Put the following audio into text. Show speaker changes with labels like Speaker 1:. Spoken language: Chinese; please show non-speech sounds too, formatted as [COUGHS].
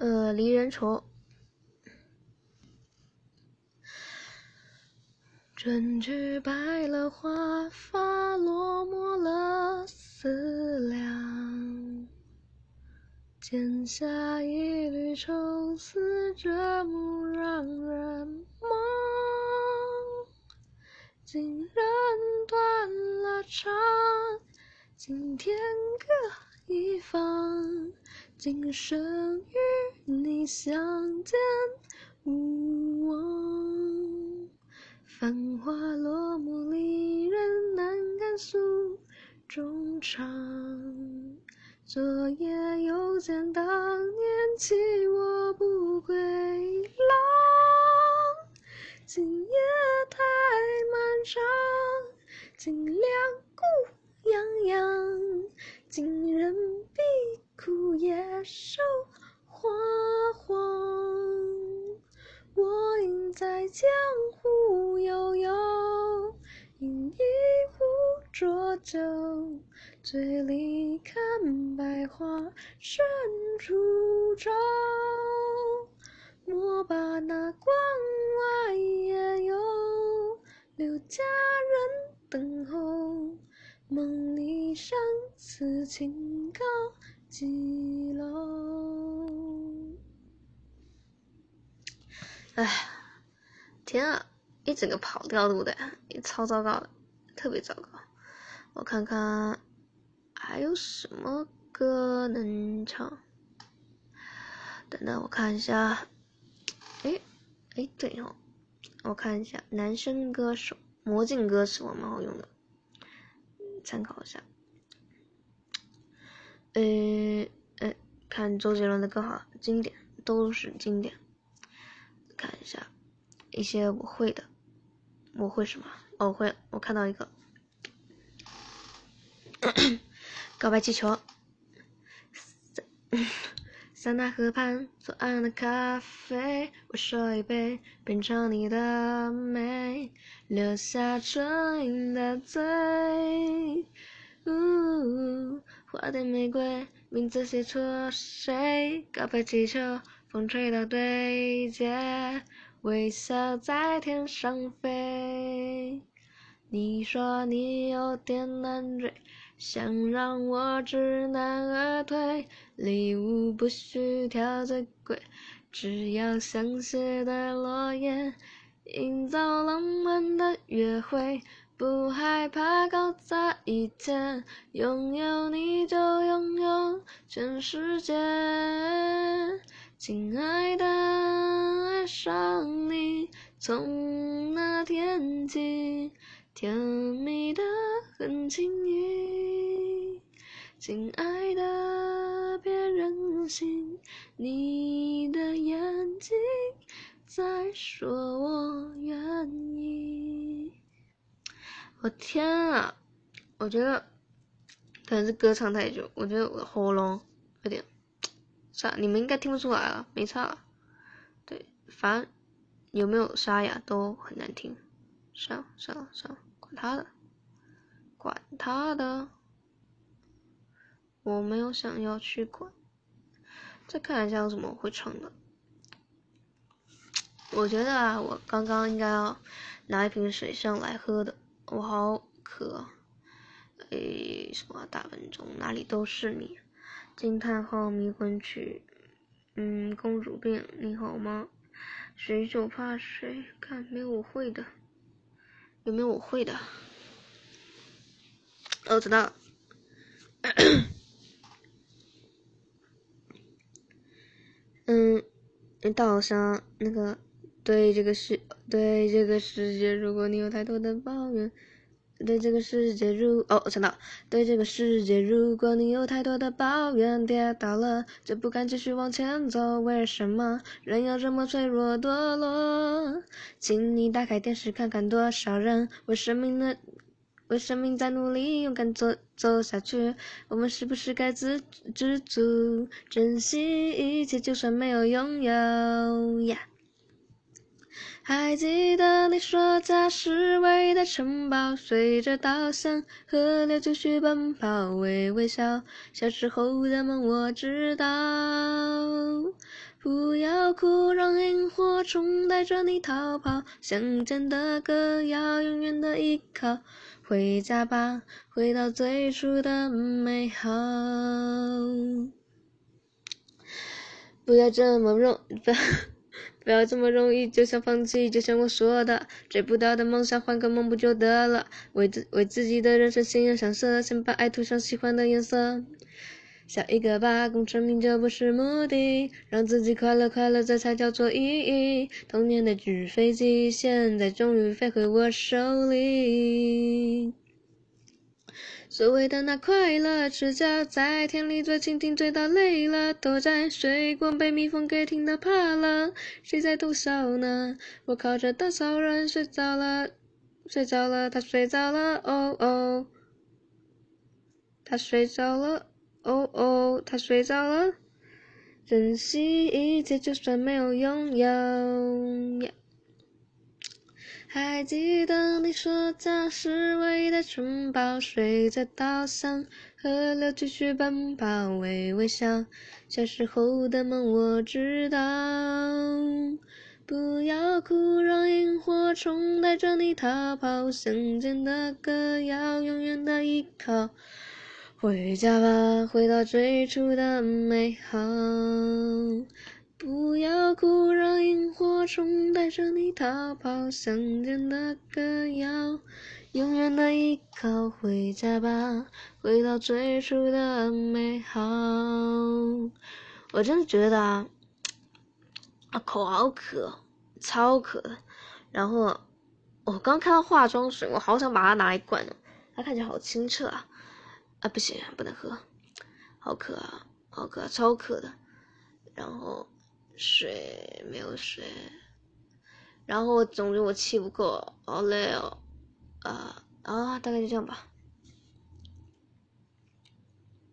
Speaker 1: 呃，离人愁。春去白了花，发落寞了思量。剪下一缕愁丝，折幕让人梦。今人断了肠，今天各一方。今生与你相见无望，繁华落幕，离人难敢诉衷肠。昨夜又见当年弃我不归郎，今夜太漫长，今两孤洋洋，今人比。枯叶瘦花黄，我应在江湖悠悠，饮一壶浊酒，醉里看百花深处愁。莫把那关外野游，留佳人等候。梦里相思情高。几楼？哎，天啊，一整个跑调录的，也超糟糕的，特别糟糕。我看看还有什么歌能唱？等等，我看一下。哎，哎，对哦，我看一下男生歌手，魔镜歌词，蛮好用的，参考一下。呃呃，看周杰伦的歌好，经典都是经典。看一下一些我会的，我会什么？我会，我看到一个 [COUGHS] 告白气球。塞纳河畔左岸的咖啡，我说一杯，品尝你的美，留下唇印的嘴。花店玫瑰，名字写错谁？告白气球，风吹到对街，微笑在天上飞。你说你有点难追，想让我知难而退。礼物不需挑最贵，只要香榭的落叶，营造浪漫的约会。不害怕搞砸一切，拥有你就拥有全世界。亲爱的，爱上你从那天起，甜蜜的很轻易。亲爱的，别任性，你的眼睛在说我愿意。我天啊！我觉得可能是歌唱太久，我觉得我的喉咙有点沙，你们应该听不出来了，没差了。对，反正有没有沙哑都很难听。算了算了算了，管他的，管他的，我没有想要去管。再看一下有什么会唱的。我觉得啊，我刚刚应该要拿一瓶水上来喝的。我好渴，诶，什么大笨钟哪里都是你，惊叹号迷魂曲，嗯，公主病你好吗？谁就怕谁，看没有我会的，有没有我会的？哦，知道，嗯，大好像那个。对这个世，对这个世界，如果你有太多的抱怨，对这个世界如哦，想到，对这个世界，如果你有太多的抱怨，跌倒了就不敢继续往前走，为什么人要这么脆弱堕落？请你打开电视看看，多少人为生命的，为生命在努力，勇敢走走下去。我们是不是该知知足，珍惜一切，就算没有拥有呀？还记得你说家是唯一的城堡，随着稻香河流继续奔跑，微微笑。小时候的梦我知道，不要哭，让萤火虫带着你逃跑。乡间的歌谣，永远的依靠。回家吧，回到最初的美好。不要这么容，不要不要这么容易就想放弃。就像我说的，追不到的梦想，换个梦不就得了？为自为自己的人生鲜艳上色，先把爱涂上喜欢的颜色。笑一个吧，功成名就不是目的，让自己快乐快乐，这才叫做意义。童年的纸飞机，现在终于飞回我手里。所谓的那快乐，赤脚在田里追蜻蜓，追到累了，躲在水管被蜜蜂给叮到怕了。谁在偷笑呢？我靠着稻草人睡着了，睡着了，他睡着了，哦哦，他睡着了。哦哦，他睡着了。珍惜一切，就算没有拥有。还记得你说家是唯一的城堡，睡在稻上，河流继续奔跑，微微笑。小时候的梦我知道。不要哭，让萤火虫带着你逃跑。乡间的歌谣，永远的依靠。回家吧，回到最初的美好。不要哭，萤火虫带着你逃跑。乡间的歌谣，永远的依靠。回家吧，回到最初的美好。我真的觉得啊，口好渴，超渴。然后我刚看到化妆水，我好想把它拿来灌呢，它看起来好清澈啊。啊，不行，不能喝，好渴啊，好渴，超渴的。然后睡没有睡，然后总之我气不够，好累哦，啊啊，大概就这样吧。